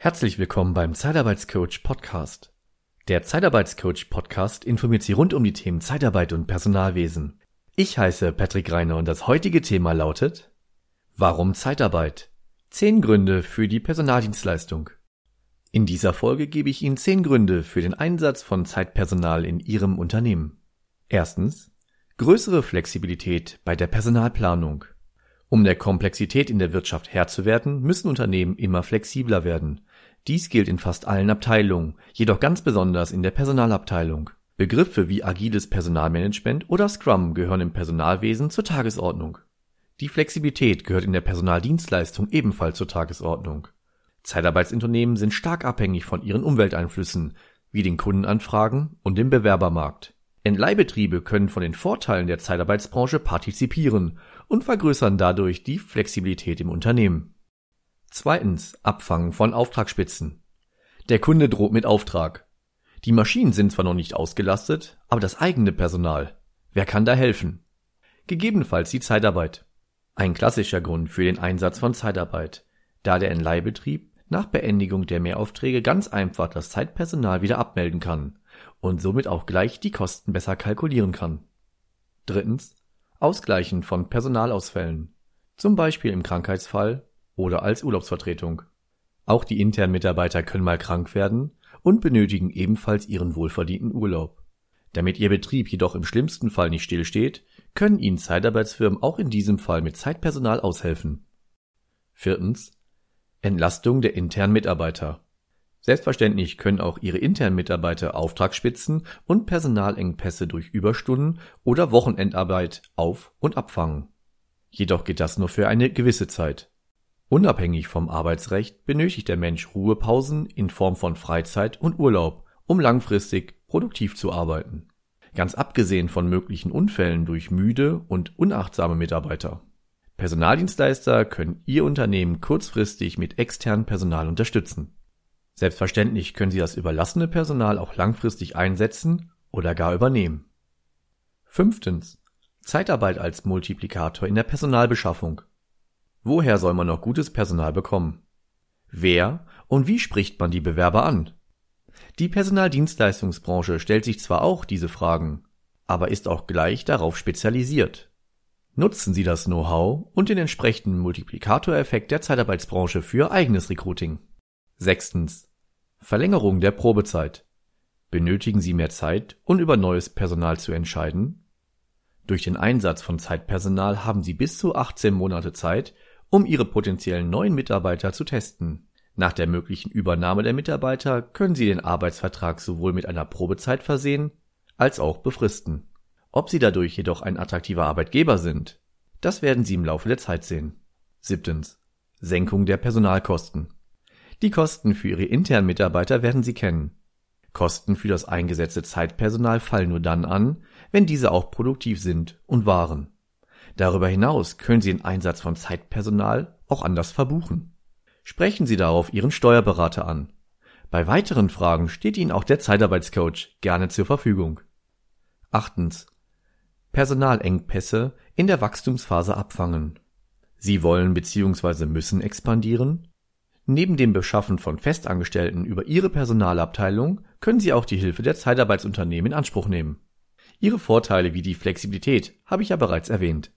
Herzlich willkommen beim Zeitarbeitscoach Podcast. Der Zeitarbeitscoach Podcast informiert Sie rund um die Themen Zeitarbeit und Personalwesen. Ich heiße Patrick Reiner und das heutige Thema lautet Warum Zeitarbeit? Zehn Gründe für die Personaldienstleistung. In dieser Folge gebe ich Ihnen zehn Gründe für den Einsatz von Zeitpersonal in Ihrem Unternehmen. Erstens größere Flexibilität bei der Personalplanung. Um der Komplexität in der Wirtschaft Herr zu werden, müssen Unternehmen immer flexibler werden. Dies gilt in fast allen Abteilungen, jedoch ganz besonders in der Personalabteilung. Begriffe wie agiles Personalmanagement oder Scrum gehören im Personalwesen zur Tagesordnung. Die Flexibilität gehört in der Personaldienstleistung ebenfalls zur Tagesordnung. Zeitarbeitsunternehmen sind stark abhängig von ihren Umwelteinflüssen, wie den Kundenanfragen und dem Bewerbermarkt. Entleihbetriebe können von den Vorteilen der Zeitarbeitsbranche partizipieren und vergrößern dadurch die Flexibilität im Unternehmen. Zweitens Abfangen von Auftragsspitzen. Der Kunde droht mit Auftrag. Die Maschinen sind zwar noch nicht ausgelastet, aber das eigene Personal. Wer kann da helfen? Gegebenenfalls die Zeitarbeit. Ein klassischer Grund für den Einsatz von Zeitarbeit, da der Entleihbetrieb nach Beendigung der Mehraufträge ganz einfach das Zeitpersonal wieder abmelden kann und somit auch gleich die Kosten besser kalkulieren kann. Drittens Ausgleichen von Personalausfällen, zum Beispiel im Krankheitsfall oder als Urlaubsvertretung. Auch die internen Mitarbeiter können mal krank werden und benötigen ebenfalls ihren wohlverdienten Urlaub. Damit Ihr Betrieb jedoch im schlimmsten Fall nicht stillsteht, können Ihnen Zeitarbeitsfirmen auch in diesem Fall mit Zeitpersonal aushelfen. Viertens. Entlastung der internen Mitarbeiter. Selbstverständlich können auch Ihre internen Mitarbeiter Auftragsspitzen und Personalengpässe durch Überstunden oder Wochenendarbeit auf- und abfangen. Jedoch geht das nur für eine gewisse Zeit. Unabhängig vom Arbeitsrecht benötigt der Mensch Ruhepausen in Form von Freizeit und Urlaub, um langfristig produktiv zu arbeiten. Ganz abgesehen von möglichen Unfällen durch müde und unachtsame Mitarbeiter. Personaldienstleister können Ihr Unternehmen kurzfristig mit externem Personal unterstützen. Selbstverständlich können Sie das überlassene Personal auch langfristig einsetzen oder gar übernehmen. Fünftens. Zeitarbeit als Multiplikator in der Personalbeschaffung. Woher soll man noch gutes Personal bekommen? Wer und wie spricht man die Bewerber an? Die Personaldienstleistungsbranche stellt sich zwar auch diese Fragen, aber ist auch gleich darauf spezialisiert. Nutzen Sie das Know-how und den entsprechenden Multiplikatoreffekt der Zeitarbeitsbranche für eigenes Recruiting. Sechstens. Verlängerung der Probezeit. Benötigen Sie mehr Zeit, um über neues Personal zu entscheiden? Durch den Einsatz von Zeitpersonal haben Sie bis zu 18 Monate Zeit, um Ihre potenziellen neuen Mitarbeiter zu testen. Nach der möglichen Übernahme der Mitarbeiter können Sie den Arbeitsvertrag sowohl mit einer Probezeit versehen als auch befristen. Ob Sie dadurch jedoch ein attraktiver Arbeitgeber sind, das werden Sie im Laufe der Zeit sehen. Siebtens. Senkung der Personalkosten. Die Kosten für Ihre internen Mitarbeiter werden Sie kennen. Kosten für das eingesetzte Zeitpersonal fallen nur dann an, wenn diese auch produktiv sind und waren. Darüber hinaus können Sie den Einsatz von Zeitpersonal auch anders verbuchen. Sprechen Sie darauf Ihren Steuerberater an. Bei weiteren Fragen steht Ihnen auch der Zeitarbeitscoach gerne zur Verfügung. Achtens. Personalengpässe in der Wachstumsphase abfangen. Sie wollen bzw. müssen expandieren? Neben dem Beschaffen von Festangestellten über Ihre Personalabteilung können Sie auch die Hilfe der Zeitarbeitsunternehmen in Anspruch nehmen. Ihre Vorteile wie die Flexibilität habe ich ja bereits erwähnt.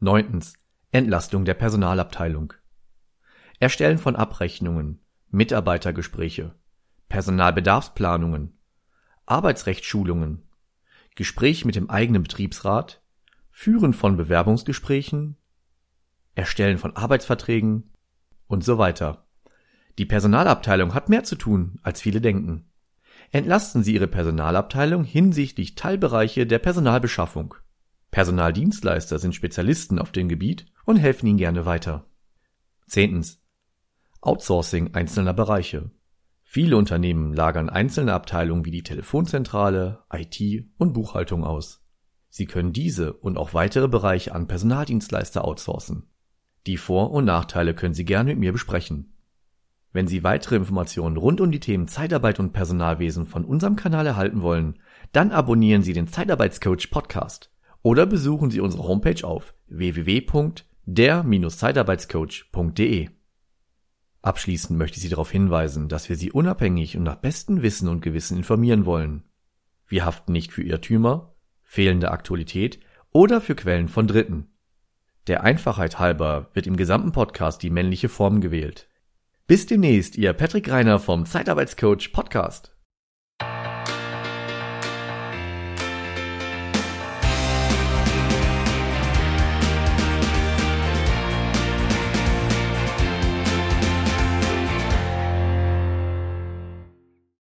Neuntens. Entlastung der Personalabteilung. Erstellen von Abrechnungen, Mitarbeitergespräche, Personalbedarfsplanungen, Arbeitsrechtsschulungen, Gespräch mit dem eigenen Betriebsrat, Führen von Bewerbungsgesprächen, Erstellen von Arbeitsverträgen, und so weiter. Die Personalabteilung hat mehr zu tun, als viele denken. Entlasten Sie Ihre Personalabteilung hinsichtlich Teilbereiche der Personalbeschaffung. Personaldienstleister sind Spezialisten auf dem Gebiet und helfen Ihnen gerne weiter. Zehntens. Outsourcing einzelner Bereiche. Viele Unternehmen lagern einzelne Abteilungen wie die Telefonzentrale, IT und Buchhaltung aus. Sie können diese und auch weitere Bereiche an Personaldienstleister outsourcen. Die Vor- und Nachteile können Sie gerne mit mir besprechen. Wenn Sie weitere Informationen rund um die Themen Zeitarbeit und Personalwesen von unserem Kanal erhalten wollen, dann abonnieren Sie den Zeitarbeitscoach Podcast oder besuchen Sie unsere Homepage auf www.der-zeitarbeitscoach.de. Abschließend möchte ich Sie darauf hinweisen, dass wir Sie unabhängig und nach bestem Wissen und Gewissen informieren wollen. Wir haften nicht für Irrtümer, fehlende Aktualität oder für Quellen von Dritten. Der Einfachheit halber wird im gesamten Podcast die männliche Form gewählt. Bis demnächst, Ihr Patrick Reiner vom Zeitarbeitscoach Podcast.